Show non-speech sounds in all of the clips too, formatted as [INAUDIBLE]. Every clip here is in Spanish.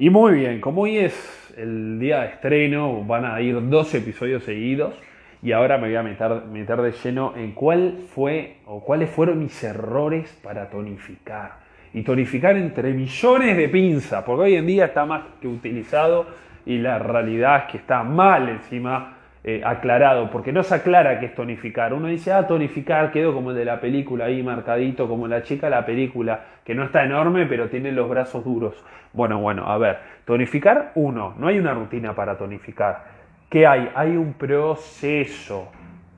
Y muy bien, como hoy es el día de estreno, van a ir dos episodios seguidos y ahora me voy a meter, meter de lleno en cuál fue o cuáles fueron mis errores para tonificar. Y tonificar entre millones de pinzas, porque hoy en día está más que utilizado y la realidad es que está mal encima eh, aclarado, porque no se aclara qué es tonificar. Uno dice, ah, tonificar, quedó como el de la película ahí marcadito, como la chica la película, que no está enorme, pero tiene los brazos duros. Bueno, bueno, a ver, tonificar, uno, no hay una rutina para tonificar. ¿Qué hay? Hay un proceso.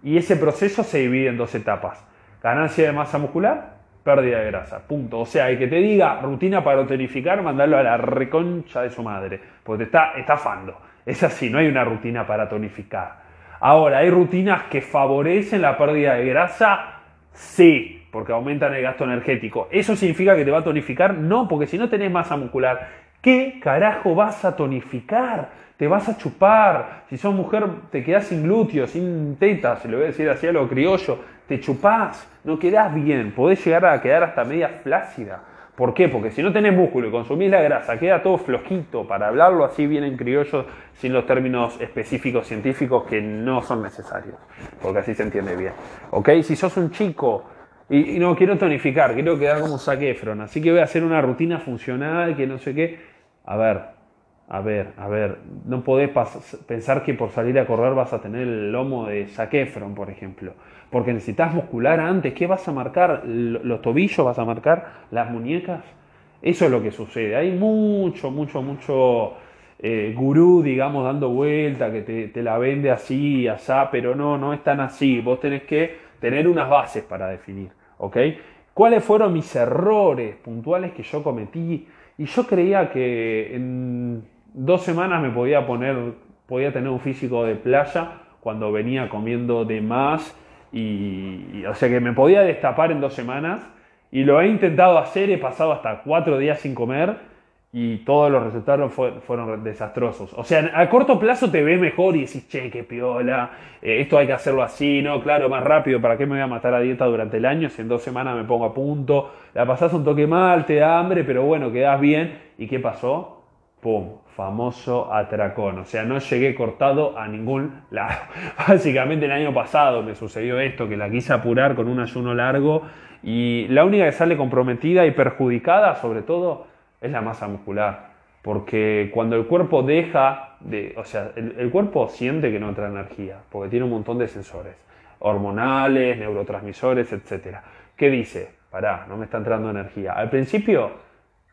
Y ese proceso se divide en dos etapas. Ganancia de masa muscular, pérdida de grasa. Punto. O sea, el que te diga rutina para tonificar, mandarlo a la reconcha de su madre, porque te está estafando. Es así, no hay una rutina para tonificar. Ahora, ¿hay rutinas que favorecen la pérdida de grasa? Sí, porque aumentan el gasto energético. ¿Eso significa que te va a tonificar? No, porque si no tenés masa muscular, ¿qué carajo vas a tonificar? Te vas a chupar. Si sos mujer, te quedás sin glúteos, sin tetas, se lo voy a decir así a lo criollo. Te chupás, no quedás bien, podés llegar a quedar hasta media flácida. ¿Por qué? Porque si no tenés músculo y consumís la grasa, queda todo flojito, para hablarlo así bien en criollo, sin los términos específicos científicos que no son necesarios, porque así se entiende bien. ¿Ok? Si sos un chico y, no quiero tonificar, quiero quedar como Zac Efron, así que voy a hacer una rutina funcional, que no sé qué. A ver, a ver, a ver, no podés pensar que por salir a correr vas a tener el lomo de Zac Efron, por ejemplo porque necesitas muscular antes. ¿Qué vas a marcar? ¿Los tobillos vas a marcar? ¿Las muñecas? Eso es lo que sucede. Hay mucho, mucho, mucho eh, gurú, digamos, dando vuelta, que te, la vende así, asá, pero no, no es tan así. Vos tenés que tener unas bases para definir, ¿ok? ¿Cuáles fueron mis errores puntuales que yo cometí? Y yo creía que en dos semanas me podía poner, podía tener un físico de playa cuando venía comiendo de más y, o sea que me podía destapar en dos semanas y lo he intentado hacer, he pasado hasta cuatro días sin comer y todos los resultados fueron desastrosos. O sea, a corto plazo te ves mejor y decís, che, qué piola, eh, esto hay que hacerlo así, ¿no? Claro, más rápido, ¿para qué me voy a matar a dieta durante el año si en dos semanas me pongo a punto? La pasás un toque mal, te da hambre, pero bueno, quedás bien. ¿Y qué pasó? ¡Pum! Famoso atracón. O sea, no llegué cortado a ningún lado. [LAUGHS] Básicamente el año pasado me sucedió esto, que la quise apurar con un ayuno largo y la única que sale comprometida y perjudicada, sobre todo, es la masa muscular. Porque cuando el cuerpo deja de, o sea, el, el cuerpo siente que no entra energía, porque tiene un montón de sensores, hormonales, neurotransmisores, etc. ¿Qué dice? Pará, no me está entrando energía. Al principio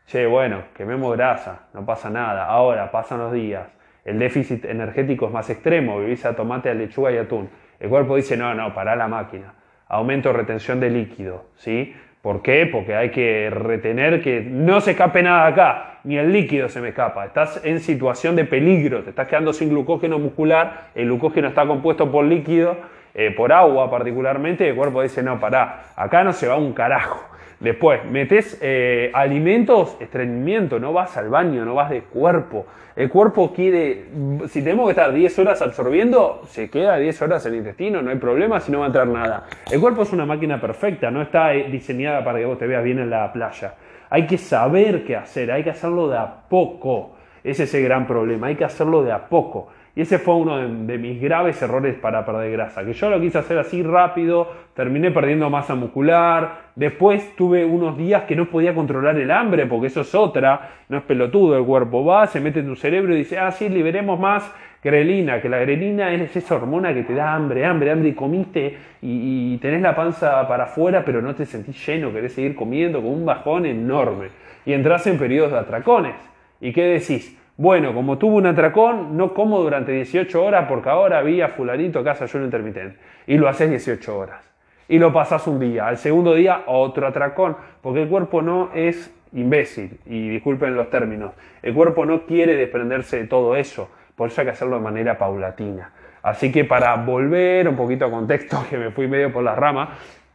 Che, bueno, quememos grasa, no pasa nada. Ahora, pasan los días, el déficit energético es más extremo, vivís a tomate, a lechuga y atún. El cuerpo dice, no, no, para la máquina. Aumento retención de líquido, ¿sí? ¿Por qué? Porque hay que retener que no se escape nada acá, ni el líquido se me escapa. Estás en situación de peligro, te estás quedando sin glucógeno muscular, el glucógeno está compuesto por líquido, eh, por agua particularmente, y el cuerpo dice, no, pará, acá no se va un carajo. Después, metes eh, alimentos, estreñimiento, no vas al baño, no vas de cuerpo. El cuerpo quiere, si tenemos que estar 10 horas absorbiendo, se queda 10 horas en el intestino, no hay problema si no va a entrar nada. El cuerpo es una máquina perfecta, no está eh, diseñada para que vos te veas bien en la playa. Hay que saber qué hacer, hay que hacerlo de a poco. Ese es el gran problema, hay que hacerlo de a poco. Y ese fue uno de, mis graves errores para perder grasa, que yo lo quise hacer así rápido, terminé perdiendo masa muscular, después tuve unos días que no podía controlar el hambre, porque eso es otra, no es pelotudo el cuerpo, va, se mete en tu cerebro y dice, ah, sí, liberemos más grelina, que la grelina es esa hormona que te da hambre, hambre, hambre, y comiste y, y tenés la panza para afuera, pero no te sentís lleno, querés seguir comiendo con un bajón enorme. Y entras en periodos de atracones. ¿Y qué decís? Bueno, como tuvo un atracón, no como durante 18 horas porque ahora había fulanito casa ayuno intermitente. Y lo haces 18 horas. Y lo pasas un día. Al segundo día, otro atracón. Porque el cuerpo no es imbécil. Y disculpen los términos. El cuerpo no quiere desprenderse de todo eso. Por eso hay que hacerlo de manera paulatina. Así que para volver un poquito a contexto, [LAUGHS] que me fui medio por las ramas,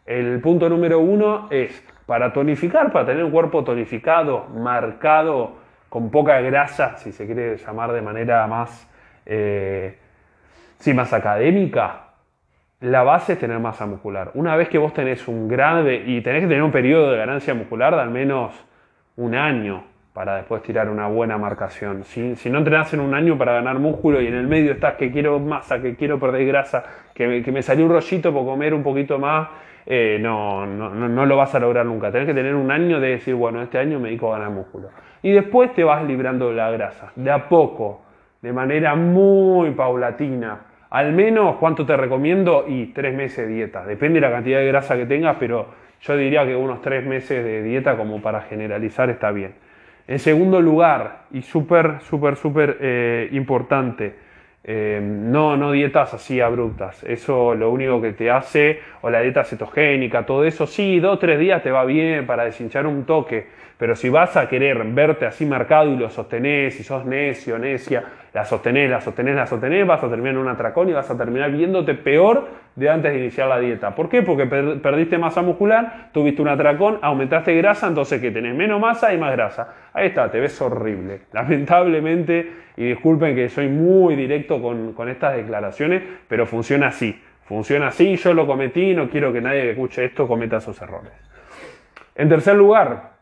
el punto número uno es, para tonificar, para tener un cuerpo tonificado, marcado, con poca grasa, si se quiere llamar de manera más, eh, más académica, la base es tener masa muscular. Una vez que vos tenés un grande, y tenés que tener un periodo de ganancia muscular de al menos un año, para después tirar una buena marcación. Si, si no entrenas en un año para ganar músculo y en el medio estás que quiero masa, que quiero perder grasa, que que me salió un rollito por comer un poquito más, eh, no, no, no, lo vas a lograr nunca. Tenés que tener un año de decir, bueno, este año me dedico a ganar músculo. Y después te vas librando de la grasa, de a poco, de manera muy paulatina. Al menos, ¿cuánto te recomiendo? Y tres meses de dieta. Depende de la cantidad de grasa que tengas, pero yo diría que unos tres meses de dieta como para generalizar está bien. En segundo lugar, y súper, súper, súper eh, importante, eh, no, no dietas así abruptas. Eso lo único que te hace, o la dieta cetogénica, todo eso, sí, dos o tres días te va bien para deshinchar un toque, pero si vas a querer verte así marcado y lo sostenés, y sos necio, necia, la sostenés, la sostenés, la sostenés, vas a terminar en un atracón y vas a terminar viéndote peor de antes de iniciar la dieta. ¿Por qué? Porque perdiste masa muscular, tuviste un atracón, aumentaste grasa, entonces que tenés menos masa y más grasa. Ahí está, te ves horrible. [LAUGHS] Lamentablemente, y disculpen que soy muy directo con, con estas declaraciones, pero funciona así. Funciona así, yo lo cometí, no quiero que nadie que escuche esto cometa esos errores. En tercer lugar,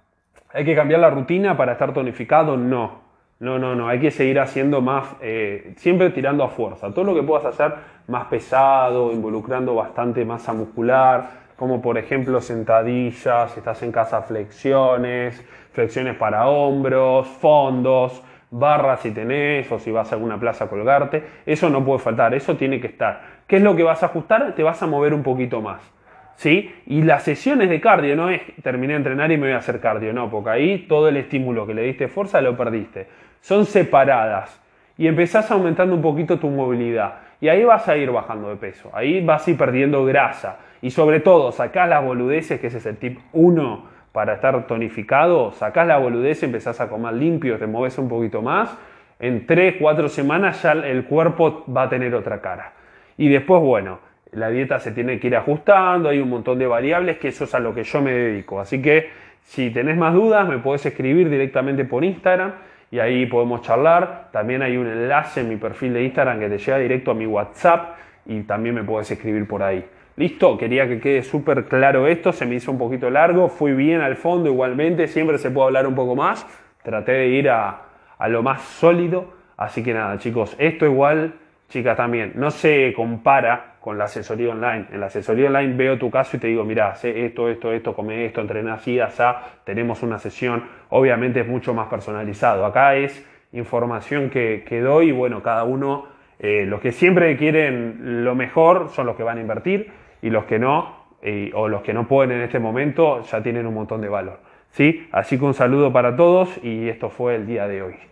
¿hay que cambiar la rutina para estar tonificado? No. No, no, no, hay que seguir haciendo más, eh, siempre tirando a fuerza. Todo lo que puedas hacer más pesado, involucrando bastante masa muscular, como por ejemplo sentadillas, si estás en casa flexiones, flexiones para hombros, fondos, barras si tenés o si vas a alguna plaza a colgarte. Eso no puede faltar, eso tiene que estar. ¿Qué es lo que vas a ajustar? Te vas a mover un poquito más. ¿Sí? Y las sesiones de cardio no es terminé de entrenar y me voy a hacer cardio, no, porque ahí todo el estímulo que le diste fuerza lo perdiste son separadas y empezás aumentando un poquito tu movilidad. Y ahí vas a ir bajando de peso, ahí vas a ir perdiendo grasa. Y sobre todo, sacás las boludeces, que ese es el tip 1 para estar tonificado, sacás la boludez, empezás a comer limpio, te mueves un poquito más. En 3, 4 semanas ya el cuerpo va a tener otra cara. Y después, bueno, la dieta se tiene que ir ajustando, hay un montón de variables, que eso es a lo que yo me dedico. Así que si tenés más dudas, me podés escribir directamente por Instagram y ahí podemos charlar. También hay un enlace en mi perfil de Instagram que te llega directo a mi WhatsApp y también me puedes escribir por ahí. Listo, quería que quede súper claro esto, se me hizo un poquito largo, fui bien al fondo igualmente, siempre se puede hablar un poco más, traté de ir a, a lo más sólido, así que nada chicos, esto igual, chicas también, no se compara con la asesoría online. En la asesoría online veo tu caso y te digo, mira, sé esto, esto, esto, come esto, entrena así, asá, tenemos una sesión, obviamente es mucho más personalizado. Acá es información que, que doy y bueno, cada uno, eh, los que siempre quieren lo mejor son los que van a invertir y los que no, o los que no pueden en este momento, ya tienen un montón de valor. ¿sí? Así que un saludo para todos y esto fue el día de hoy.